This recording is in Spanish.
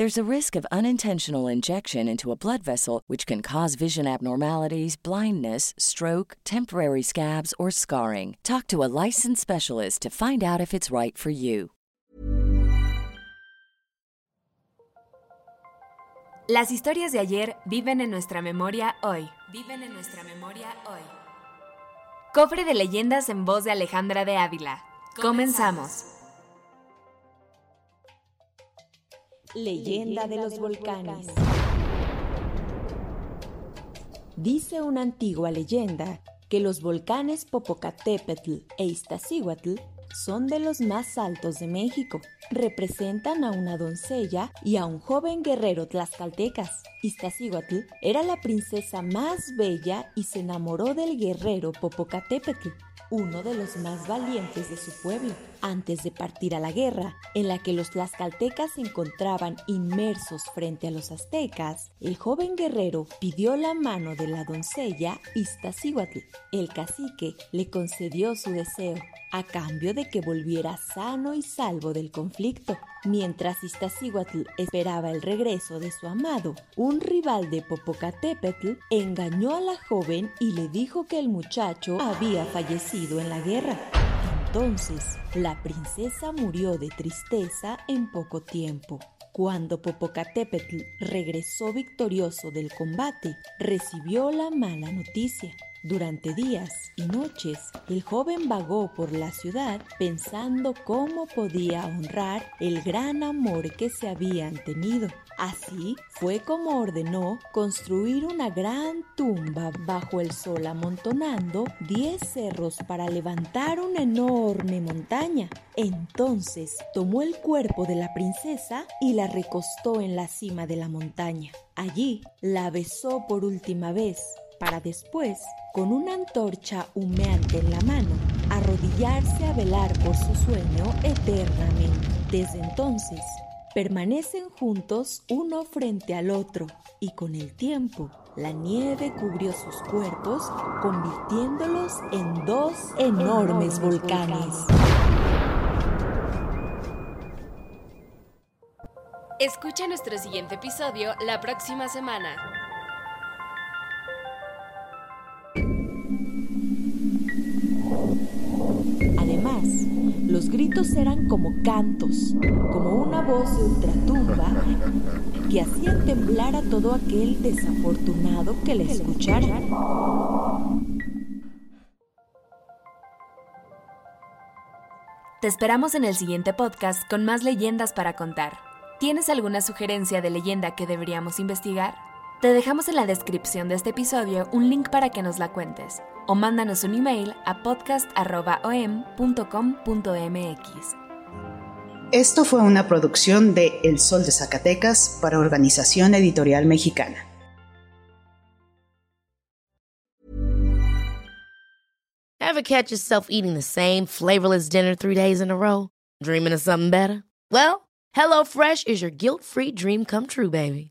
There's a risk of unintentional injection into a blood vessel, which can cause vision abnormalities, blindness, stroke, temporary scabs, or scarring. Talk to a licensed specialist to find out if it's right for you. Las historias de ayer viven en nuestra memoria hoy. Viven en nuestra memoria hoy. Cofre de leyendas en voz de Alejandra de Ávila. Comenzamos. Leyenda de los volcanes. Dice una antigua leyenda que los volcanes Popocatépetl e Iztaccíhuatl son de los más altos de México. Representan a una doncella y a un joven guerrero tlaxcaltecas. Iztaccíhuatl era la princesa más bella y se enamoró del guerrero Popocatépetl, uno de los más valientes de su pueblo. Antes de partir a la guerra, en la que los tlaxcaltecas se encontraban inmersos frente a los aztecas, el joven guerrero pidió la mano de la doncella Iztaccíhuatl. El cacique le concedió su deseo, a cambio de que volviera sano y salvo del conflicto. Mientras Iztaccíhuatl esperaba el regreso de su amado, un rival de Popocatépetl engañó a la joven y le dijo que el muchacho había fallecido en la guerra. Entonces, la princesa murió de tristeza en poco tiempo. Cuando Popocatépetl regresó victorioso del combate, recibió la mala noticia. Durante días y noches, el joven vagó por la ciudad pensando cómo podía honrar el gran amor que se habían tenido. Así fue como ordenó construir una gran tumba bajo el sol amontonando 10 cerros para levantar una enorme montaña. Entonces tomó el cuerpo de la princesa y la recostó en la cima de la montaña. Allí la besó por última vez para después, con una antorcha humeante en la mano, arrodillarse a velar por su sueño eternamente. Desde entonces, permanecen juntos uno frente al otro y con el tiempo la nieve cubrió sus cuerpos convirtiéndolos en dos enormes volcanes. Escucha nuestro siguiente episodio la próxima semana. Los gritos eran como cantos, como una voz de ultratumba que hacía temblar a todo aquel desafortunado que le escuchara. Te esperamos en el siguiente podcast con más leyendas para contar. ¿Tienes alguna sugerencia de leyenda que deberíamos investigar? Te dejamos en la descripción de este episodio un link para que nos la cuentes o mándanos un email a podcast.om.com.mx. Esto fue una producción de El Sol de Zacatecas para Organización Editorial Mexicana. Ever catch yourself eating the same flavorless dinner three days in a row? Dreaming of something better? Well, HelloFresh is your guilt-free dream come true, baby.